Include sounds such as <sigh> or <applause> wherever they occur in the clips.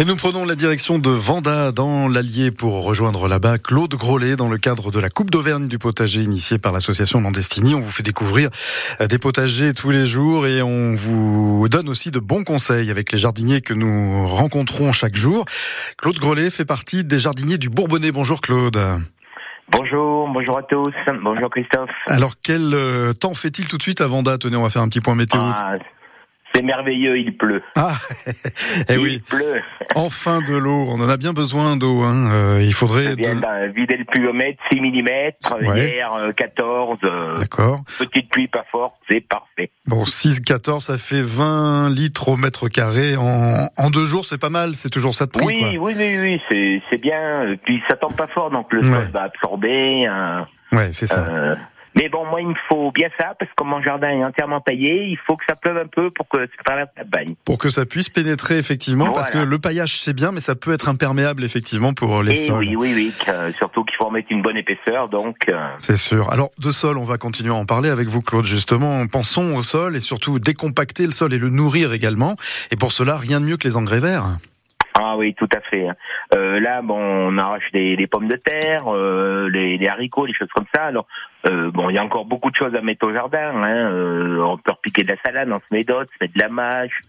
Et nous prenons la direction de Vanda dans l'Allier pour rejoindre là-bas Claude Grolet dans le cadre de la Coupe d'Auvergne du potager initiée par l'association Landestini. On vous fait découvrir des potagers tous les jours et on vous donne aussi de bons conseils avec les jardiniers que nous rencontrons chaque jour. Claude Grolet fait partie des jardiniers du Bourbonnais. Bonjour Claude. Bonjour, bonjour à tous. Bonjour Christophe. Alors quel euh, temps fait-il tout de suite à Vanda? Tenez, on va faire un petit point météo. Ah, c'est merveilleux, il pleut. Ah, <laughs> eh il oui. pleut. Enfin de l'eau, on en a bien besoin d'eau. Hein. Euh, il faudrait. Bien, de- bah, vider le pluviomètre, 6 mm. Ouais. Hier, euh, 14. euh, D'accord. petite pluie pas forte, c'est parfait. Bon, 6, 14, ça fait 20 litres au mètre carré en, en deux jours, c'est pas mal. C'est toujours ça de prix, oui, quoi. oui, oui, oui, c'est, c'est bien. Et Puis ça tombe pas fort, donc le Ouais. sol va absorber. hein. Ouais, c'est ça. Euh, mais bon, moi, il me faut bien ça, parce que mon jardin est entièrement taillé. Il faut que ça pleuve un peu pour que ça traverse la bagne. Pour que ça puisse pénétrer effectivement, parce que le paillage c'est bien, mais ça peut être imperméable effectivement pour les Et sols. oui, oui, oui. surtout qu'il faut en mettre une bonne épaisseur, donc. euh, C'est sûr. Alors, de sol, on va continuer à en parler avec vous, Claude, justement. Pensons au sol et surtout décompacter le sol et le nourrir également. Et pour cela, rien de mieux que les engrais verts. Ah oui, tout à fait. Euh, là, bon, on arrache les, les pommes de terre, euh, les, les haricots, les choses comme ça. Alors, euh, bon, il y a encore beaucoup de choses à mettre au jardin. Hein. Euh, on peut repiquer de la salade, on se met d'autres, se met de la mâche,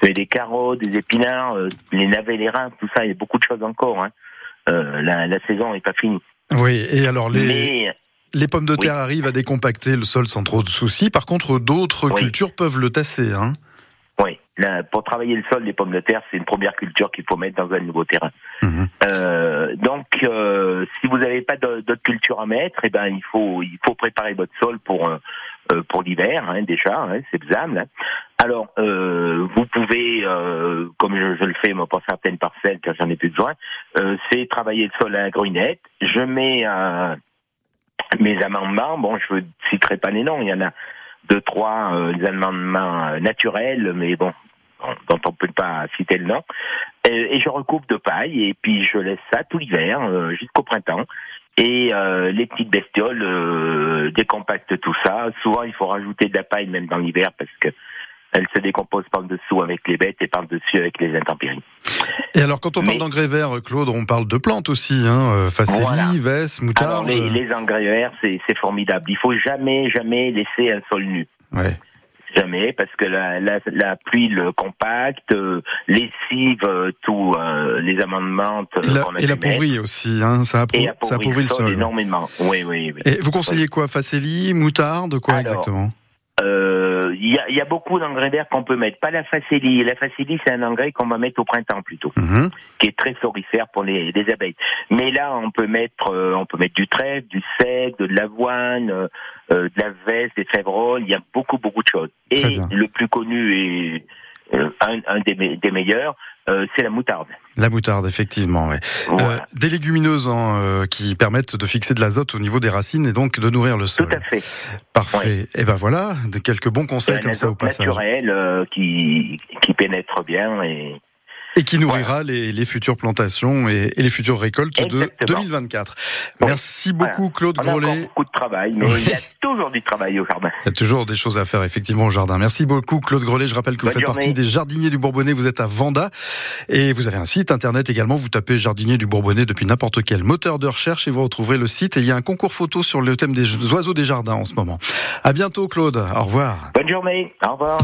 se met des carottes, des épinards, les navets, les reins, tout ça. Il y a beaucoup de choses encore. Hein. La, la saison n'est pas finie. Oui, et alors les, Mais les pommes de Oui. terre arrivent à décompacter le sol sans trop de soucis. Par contre, d'autres Oui. cultures peuvent le tasser. Hein. Pour travailler le sol, les pommes de terre, c'est une première culture qu'il faut mettre dans un nouveau terrain. Mhm. Euh, donc, euh, si vous n'avez pas d'autres cultures à mettre, eh ben il faut il faut préparer votre sol pour euh, pour l'hiver hein, déjà, hein, c'est faisable. hein. Alors, vous pouvez, comme je, je le fais moi pour certaines parcelles car j'en ai plus besoin, c'est travailler le sol à la grunette. Je mets mes amendements. Bon, je ne citerai pas les noms. Il y en a deux trois euh, des amendements naturels, mais bon, dont on peut pas citer le nom. Euh, et je recoupe de paille et puis je laisse ça tout l'hiver euh, jusqu'au printemps. Et euh, les petites bestioles euh, décompactent tout ça. Souvent, il faut rajouter de la paille même dans l'hiver parce que elle se décompose par dessous avec les bêtes et par dessus avec les intempéries. Et alors, quand on parle d'engrais verts, Claude, on parle de plantes aussi. Hein. Facélie, Voilà. Vesse, Alors moutarde. les, les engrais verts, c'est c'est formidable. Il faut jamais, jamais laisser un sol nu. Ouais. Jamais, parce que la, la, la pluie le compacte, euh, lessive euh, tous euh, les amendements qu'on a et l'appauvrit aussi. Hein. Ça, appauvrit, ça appauvrit le sol. énormément. Oui, oui, oui. Et vous conseillez quoi? Facélie, moutarde, quoi Alors, exactement? Y, a, il y a beaucoup d'engrais verts qu'on peut mettre. Pas la facélie. La facélie, c'est un engrais qu'on va mettre au printemps plutôt, Mhm. qui est très florifère pour les, les abeilles. Mais là, on peut mettre, euh, on peut mettre du trèfle, du seigle, de l'avoine, euh, euh, de la veste, des févroles. Il y a beaucoup, beaucoup de choses. Et le plus connu et euh, un, un des, me- des meilleurs, euh, c'est la moutarde. La moutarde, effectivement. Ouais. Euh, des légumineuses hein, euh, qui permettent de fixer de l'azote au niveau des racines et donc de nourrir le Tout sol. à fait. Parfait. Et ben voilà, de quelques bons conseils comme ça au passage. naturel euh, qui, qui pénètre bien et Et qui nourrira les, les futures plantations et, et les futures récoltes de Exactement. 2024. Oui. Merci beaucoup Claude on a Grolet. beaucoup de travail, mais il y a <laughs> toujours du travail au jardin. Il y a toujours des choses à faire effectivement au jardin. Merci beaucoup Claude Grelet. Je rappelle que vous faites journée. partie des jardiniers du Bourbonnais. Vous êtes à Vanda et vous avez un site internet également. Vous tapez jardinier du Bourbonnais depuis n'importe quel moteur de recherche et vous retrouverez le site. Et il y a un concours photo sur le thème des oiseaux des jardins en ce moment. À bientôt Claude. Au revoir. Bonne journée, au revoir.